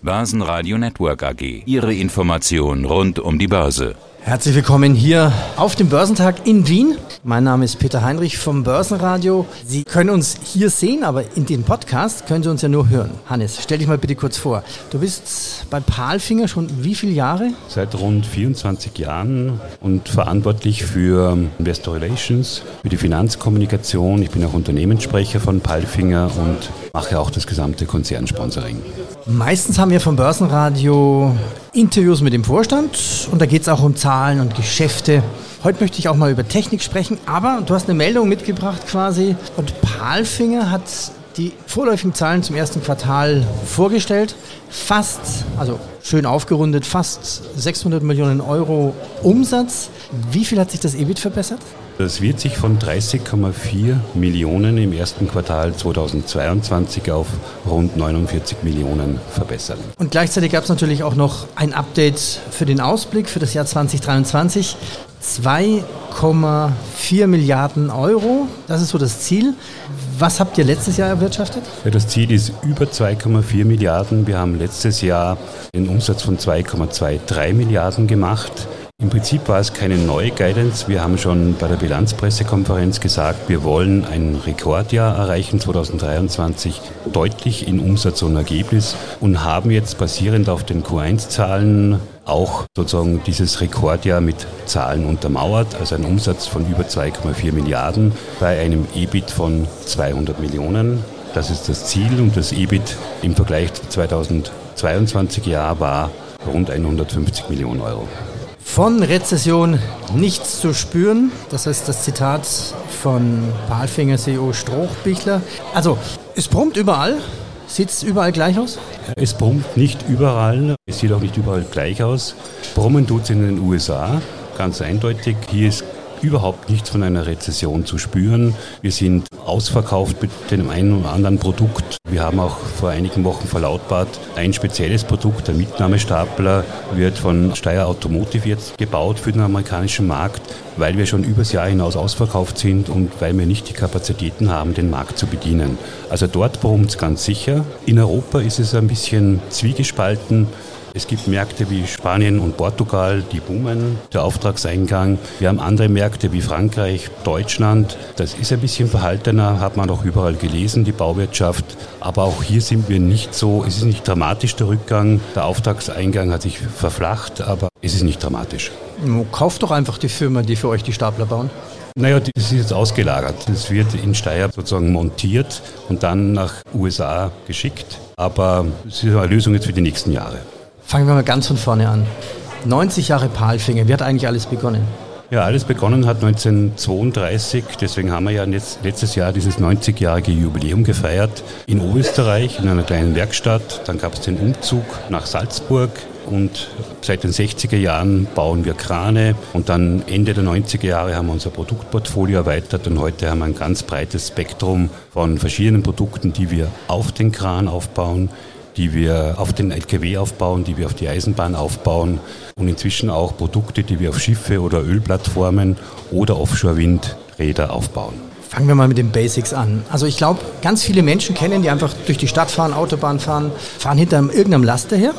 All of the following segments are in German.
Börsenradio Network AG. Ihre Information rund um die Börse. Herzlich willkommen hier auf dem Börsentag in Wien. Mein Name ist Peter Heinrich vom Börsenradio. Sie können uns hier sehen, aber in dem Podcast können Sie uns ja nur hören. Hannes, stell dich mal bitte kurz vor. Du bist bei Palfinger schon wie viele Jahre? Seit rund 24 Jahren und verantwortlich für Investor Relations, für die Finanzkommunikation. Ich bin auch Unternehmenssprecher von Palfinger und mache auch das gesamte Konzernsponsoring. Meistens haben wir vom Börsenradio Interviews mit dem Vorstand und da geht es auch um Zahlen und Geschäfte. Heute möchte ich auch mal über Technik sprechen, aber du hast eine Meldung mitgebracht quasi und Palfinger hat die vorläufigen Zahlen zum ersten Quartal vorgestellt. Fast, also schön aufgerundet, fast 600 Millionen Euro Umsatz. Wie viel hat sich das EBIT verbessert? Das wird sich von 30,4 Millionen im ersten Quartal 2022 auf rund 49 Millionen verbessern. Und gleichzeitig gab es natürlich auch noch ein Update für den Ausblick für das Jahr 2023. 2,4 Milliarden Euro, das ist so das Ziel. Was habt ihr letztes Jahr erwirtschaftet? Ja, das Ziel ist über 2,4 Milliarden. Wir haben letztes Jahr einen Umsatz von 2,23 Milliarden gemacht. Im Prinzip war es keine neue Guidance. Wir haben schon bei der Bilanzpressekonferenz gesagt, wir wollen ein Rekordjahr erreichen 2023, deutlich in Umsatz und Ergebnis und haben jetzt basierend auf den Q1-Zahlen auch sozusagen dieses Rekordjahr mit Zahlen untermauert, also ein Umsatz von über 2,4 Milliarden bei einem EBIT von 200 Millionen. Das ist das Ziel und das EBIT im Vergleich zu 2022 Jahr war rund 150 Millionen Euro. Von Rezession nichts zu spüren. Das heißt das Zitat von Palfinger CEO Strohbichler. Also, es brummt überall. Sieht es überall gleich aus? Es brummt nicht überall. Es sieht auch nicht überall gleich aus. Brummen tut es in den USA. Ganz eindeutig. Hier ist überhaupt nichts von einer Rezession zu spüren. Wir sind ausverkauft mit dem einen oder anderen Produkt. Wir haben auch vor einigen Wochen verlautbart, ein spezielles Produkt, der Mitnahmestapler, wird von Steyr Automotive jetzt gebaut für den amerikanischen Markt, weil wir schon übers Jahr hinaus ausverkauft sind und weil wir nicht die Kapazitäten haben, den Markt zu bedienen. Also dort brummt es ganz sicher. In Europa ist es ein bisschen zwiegespalten. Es gibt Märkte wie Spanien und Portugal, die boomen, der Auftragseingang. Wir haben andere Märkte wie Frankreich, Deutschland. Das ist ein bisschen verhaltener, hat man auch überall gelesen, die Bauwirtschaft. Aber auch hier sind wir nicht so, es ist nicht dramatisch der Rückgang. Der Auftragseingang hat sich verflacht, aber es ist nicht dramatisch. Kauft doch einfach die Firma, die für euch die Stapler bauen. Naja, das ist jetzt ausgelagert. Das wird in Steyr sozusagen montiert und dann nach USA geschickt. Aber es ist eine Lösung jetzt für die nächsten Jahre. Fangen wir mal ganz von vorne an. 90 Jahre Palfinger, wie hat eigentlich alles begonnen? Ja, alles begonnen hat 1932, deswegen haben wir ja letztes Jahr dieses 90-jährige Jubiläum gefeiert. In Oberösterreich in einer kleinen Werkstatt. Dann gab es den Umzug nach Salzburg. Und seit den 60er Jahren bauen wir Krane. Und dann Ende der 90er Jahre haben wir unser Produktportfolio erweitert. Und heute haben wir ein ganz breites Spektrum von verschiedenen Produkten, die wir auf den Kran aufbauen, die wir auf den LKW aufbauen, die wir auf die Eisenbahn aufbauen und inzwischen auch Produkte, die wir auf Schiffe oder Ölplattformen oder Offshore-Windräder aufbauen. Fangen wir mal mit den Basics an. Also ich glaube, ganz viele Menschen kennen, die einfach durch die Stadt fahren, Autobahn fahren, fahren hinter irgendeinem Laster her,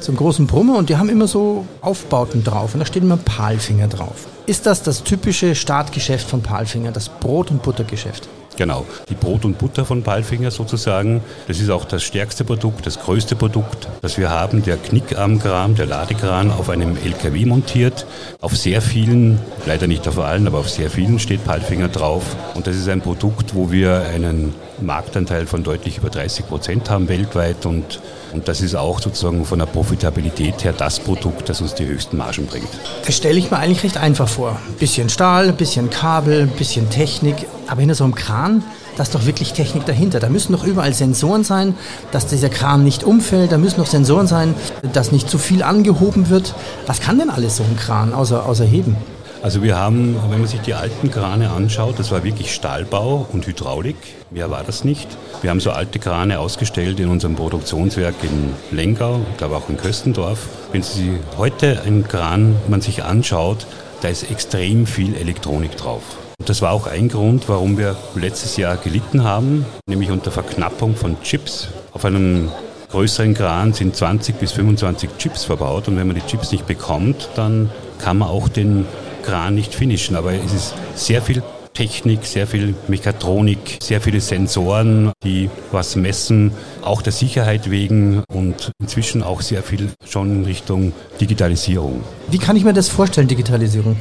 zum großen Brummer und die haben immer so Aufbauten drauf und da steht immer Palfinger drauf. Ist das das typische Startgeschäft von Palfinger, das Brot- und Buttergeschäft? Genau, die Brot und Butter von Palfinger sozusagen. Das ist auch das stärkste Produkt, das größte Produkt, das wir haben. Der Knickarmkran, der Ladekran auf einem LKW montiert. Auf sehr vielen, leider nicht auf allen, aber auf sehr vielen steht Palfinger drauf. Und das ist ein Produkt, wo wir einen Marktanteil von deutlich über 30 Prozent haben weltweit und, und das ist auch sozusagen von der Profitabilität her das Produkt, das uns die höchsten Margen bringt. Das stelle ich mir eigentlich recht einfach vor. Bisschen Stahl, bisschen Kabel, bisschen Technik, aber hinter so einem Kran, da ist doch wirklich Technik dahinter. Da müssen doch überall Sensoren sein, dass dieser Kran nicht umfällt. Da müssen doch Sensoren sein, dass nicht zu viel angehoben wird. Was kann denn alles so ein Kran außer, außer heben? Also wir haben, wenn man sich die alten Krane anschaut, das war wirklich Stahlbau und Hydraulik. Mehr war das nicht. Wir haben so alte Krane ausgestellt in unserem Produktionswerk in Lengau, ich glaube auch in Köstendorf. Wenn Sie heute einen Kran man sich anschaut, da ist extrem viel Elektronik drauf. Und das war auch ein Grund, warum wir letztes Jahr gelitten haben, nämlich unter Verknappung von Chips auf einem größeren Kran sind 20 bis 25 Chips verbaut und wenn man die Chips nicht bekommt, dann kann man auch den Kran nicht finishen. Aber es ist sehr viel Technik, sehr viel Mechatronik, sehr viele Sensoren, die was messen, auch der Sicherheit wegen und inzwischen auch sehr viel schon in Richtung Digitalisierung. Wie kann ich mir das vorstellen, Digitalisierung?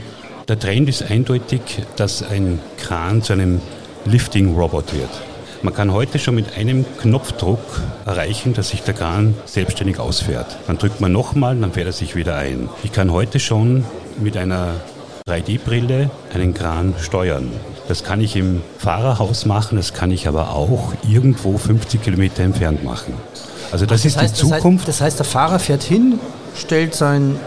Der Trend ist eindeutig, dass ein Kran zu einem Lifting-Robot wird. Man kann heute schon mit einem Knopfdruck erreichen, dass sich der Kran selbstständig ausfährt. Dann drückt man nochmal, dann fährt er sich wieder ein. Ich kann heute schon mit einer 3D-Brille einen Kran steuern. Das kann ich im Fahrerhaus machen, das kann ich aber auch irgendwo 50 Kilometer entfernt machen. Also das, Ach, das ist heißt, die Zukunft. Das heißt, das heißt, der Fahrer fährt hin, stellt sein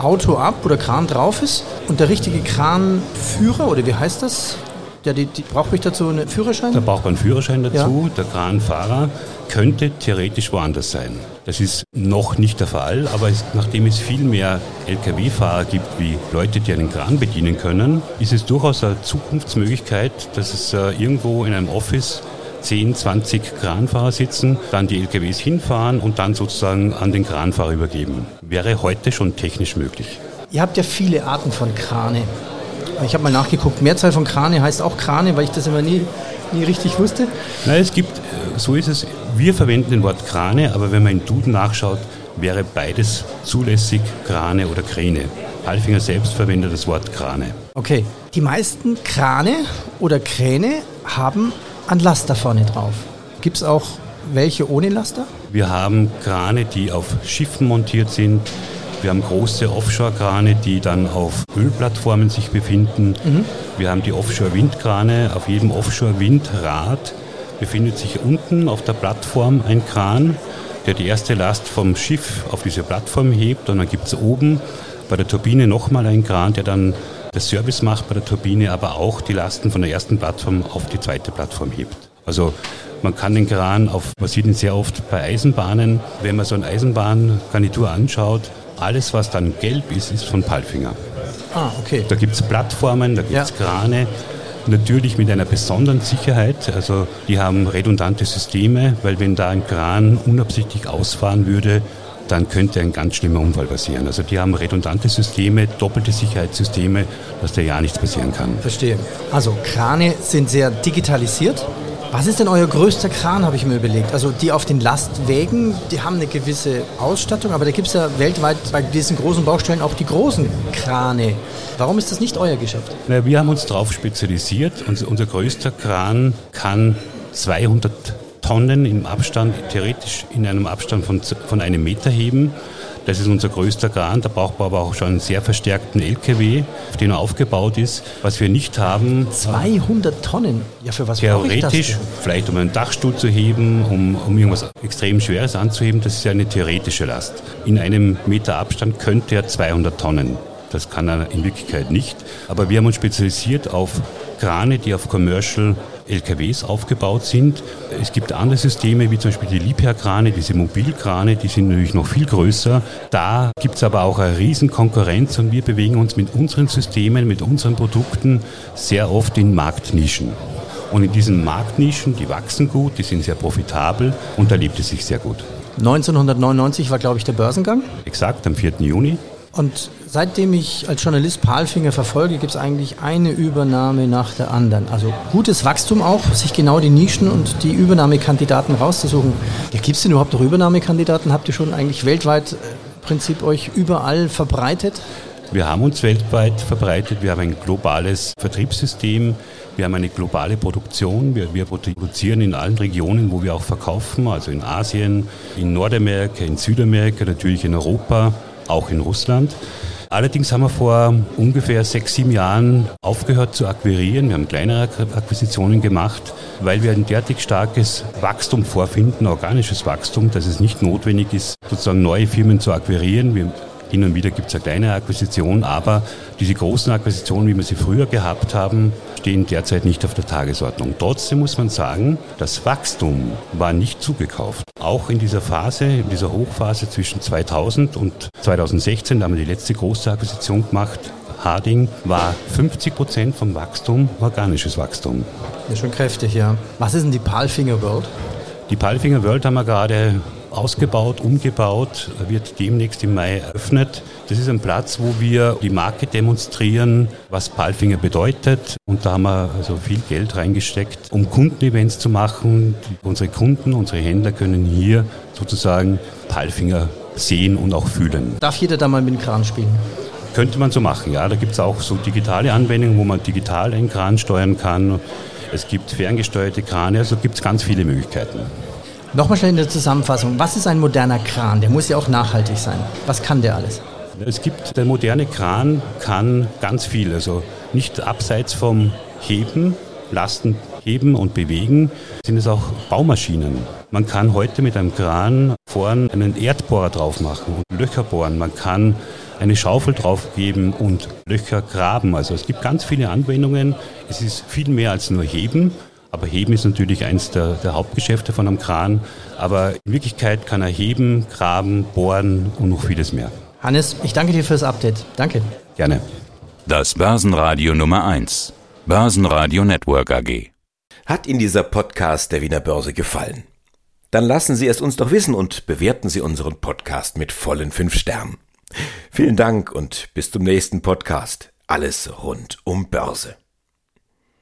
Auto ab, wo der Kran drauf ist und der richtige Kranführer, oder wie heißt das? Ja, die, die, brauche ich dazu einen Führerschein? Da braucht man einen Führerschein dazu. Ja. Der Kranfahrer könnte theoretisch woanders sein. Das ist noch nicht der Fall, aber es, nachdem es viel mehr Lkw-Fahrer gibt wie Leute, die einen Kran bedienen können, ist es durchaus eine Zukunftsmöglichkeit, dass es äh, irgendwo in einem Office 10, 20 Kranfahrer sitzen, dann die LKWs hinfahren und dann sozusagen an den Kranfahrer übergeben. Wäre heute schon technisch möglich. Ihr habt ja viele Arten von Krane. Ich habe mal nachgeguckt, Mehrzahl von Krane heißt auch Krane, weil ich das immer nie, nie richtig wusste. Nein, es gibt, äh, so ist es, wir verwenden den Wort Krane, aber wenn man in Duden nachschaut, wäre beides zulässig, Krane oder Kräne. Halfinger selbst verwendet das Wort Krane. Okay, die meisten Krane oder Kräne haben einen Laster vorne drauf. Gibt es auch welche ohne Laster? Wir haben Krane, die auf Schiffen montiert sind. Wir haben große Offshore-Krane, die dann auf Ölplattformen sich befinden. Mhm. Wir haben die Offshore-Windkrane. Auf jedem Offshore-Windrad befindet sich unten auf der Plattform ein Kran, der die erste Last vom Schiff auf diese Plattform hebt. Und dann gibt es oben bei der Turbine nochmal einen Kran, der dann das Service macht bei der Turbine, aber auch die Lasten von der ersten Plattform auf die zweite Plattform hebt. Also man kann den Kran auf, man sieht ihn sehr oft bei Eisenbahnen. Wenn man so eine Eisenbahngarnitur anschaut, alles, was dann gelb ist, ist von Palfinger. Ah, okay. Da gibt es Plattformen, da gibt es ja. Krane, natürlich mit einer besonderen Sicherheit. Also die haben redundante Systeme, weil wenn da ein Kran unabsichtlich ausfahren würde, dann könnte ein ganz schlimmer Unfall passieren. Also die haben redundante Systeme, doppelte Sicherheitssysteme, dass da ja nichts passieren kann. Verstehe. Also Krane sind sehr digitalisiert. Was ist denn euer größter Kran, habe ich mir überlegt? Also die auf den Lastwägen, die haben eine gewisse Ausstattung, aber da gibt es ja weltweit bei diesen großen Baustellen auch die großen Krane. Warum ist das nicht euer Geschäft? Na, wir haben uns darauf spezialisiert. Unser, unser größter Kran kann 200 Tonnen im Abstand, theoretisch in einem Abstand von, von einem Meter heben. Das ist unser größter Kran. Da braucht man aber auch schon einen sehr verstärkten LKW, auf den er aufgebaut ist. Was wir nicht haben. 200 Tonnen? Ja, für was Theoretisch, vielleicht um einen Dachstuhl zu heben, um, um irgendwas extrem Schweres anzuheben. Das ist ja eine theoretische Last. In einem Meter Abstand könnte er 200 Tonnen. Das kann er in Wirklichkeit nicht. Aber wir haben uns spezialisiert auf Krane, die auf Commercial LKWs aufgebaut sind. Es gibt andere Systeme, wie zum Beispiel die Liebherr-Krane, diese Mobilkrane, die sind natürlich noch viel größer. Da gibt es aber auch eine riesen Konkurrenz und wir bewegen uns mit unseren Systemen, mit unseren Produkten sehr oft in Marktnischen. Und in diesen Marktnischen, die wachsen gut, die sind sehr profitabel und da lebt es sich sehr gut. 1999 war, glaube ich, der Börsengang. Exakt, am 4. Juni. Und seitdem ich als Journalist Palfinger verfolge, gibt es eigentlich eine Übernahme nach der anderen. Also gutes Wachstum auch, sich genau die Nischen und die Übernahmekandidaten rauszusuchen. Ja, gibt es denn überhaupt noch Übernahmekandidaten? Habt ihr schon eigentlich weltweit äh, im Prinzip euch überall verbreitet? Wir haben uns weltweit verbreitet. Wir haben ein globales Vertriebssystem. Wir haben eine globale Produktion. Wir, wir, produzieren in allen Regionen, wo wir auch verkaufen, also in Asien, in Nordamerika, in Südamerika, natürlich in Europa auch in Russland. Allerdings haben wir vor ungefähr sechs, sieben Jahren aufgehört zu akquirieren. Wir haben kleinere Akquisitionen gemacht, weil wir ein derartig starkes Wachstum vorfinden, organisches Wachstum, dass es nicht notwendig ist, sozusagen neue Firmen zu akquirieren. Wir hin und wieder gibt es eine kleine Akquisition, aber diese großen Akquisitionen, wie wir sie früher gehabt haben, stehen derzeit nicht auf der Tagesordnung. Trotzdem muss man sagen, das Wachstum war nicht zugekauft. Auch in dieser Phase, in dieser Hochphase zwischen 2000 und 2016, da haben wir die letzte große Akquisition gemacht, Harding war 50 Prozent vom Wachstum organisches Wachstum. Ja, schon kräftig, ja. Was ist denn die Palfinger World? Die Palfinger World haben wir gerade ausgebaut, umgebaut, wird demnächst im Mai eröffnet. Das ist ein Platz, wo wir die Marke demonstrieren, was Palfinger bedeutet. Und da haben wir also viel Geld reingesteckt, um Kundenevents zu machen. Unsere Kunden, unsere Händler können hier sozusagen Palfinger sehen und auch fühlen. Darf jeder da mal mit dem Kran spielen? Könnte man so machen, ja. Da gibt es auch so digitale Anwendungen, wo man digital einen Kran steuern kann. Es gibt ferngesteuerte Krane, also gibt es ganz viele Möglichkeiten. Nochmal schnell in der Zusammenfassung. Was ist ein moderner Kran? Der muss ja auch nachhaltig sein. Was kann der alles? Es gibt, der moderne Kran kann ganz viel. Also nicht abseits vom Heben, Lasten heben und bewegen, sind es auch Baumaschinen. Man kann heute mit einem Kran vorn einen Erdbohrer drauf machen und Löcher bohren. Man kann eine Schaufel draufgeben und Löcher graben. Also es gibt ganz viele Anwendungen. Es ist viel mehr als nur Heben. Aber Heben ist natürlich eines der, der, Hauptgeschäfte von einem Kran. Aber in Wirklichkeit kann er heben, graben, bohren und noch vieles mehr. Hannes, ich danke dir fürs Update. Danke. Gerne. Das Börsenradio Nummer 1. Börsenradio Network AG. Hat Ihnen dieser Podcast der Wiener Börse gefallen? Dann lassen Sie es uns doch wissen und bewerten Sie unseren Podcast mit vollen fünf Sternen. Vielen Dank und bis zum nächsten Podcast. Alles rund um Börse.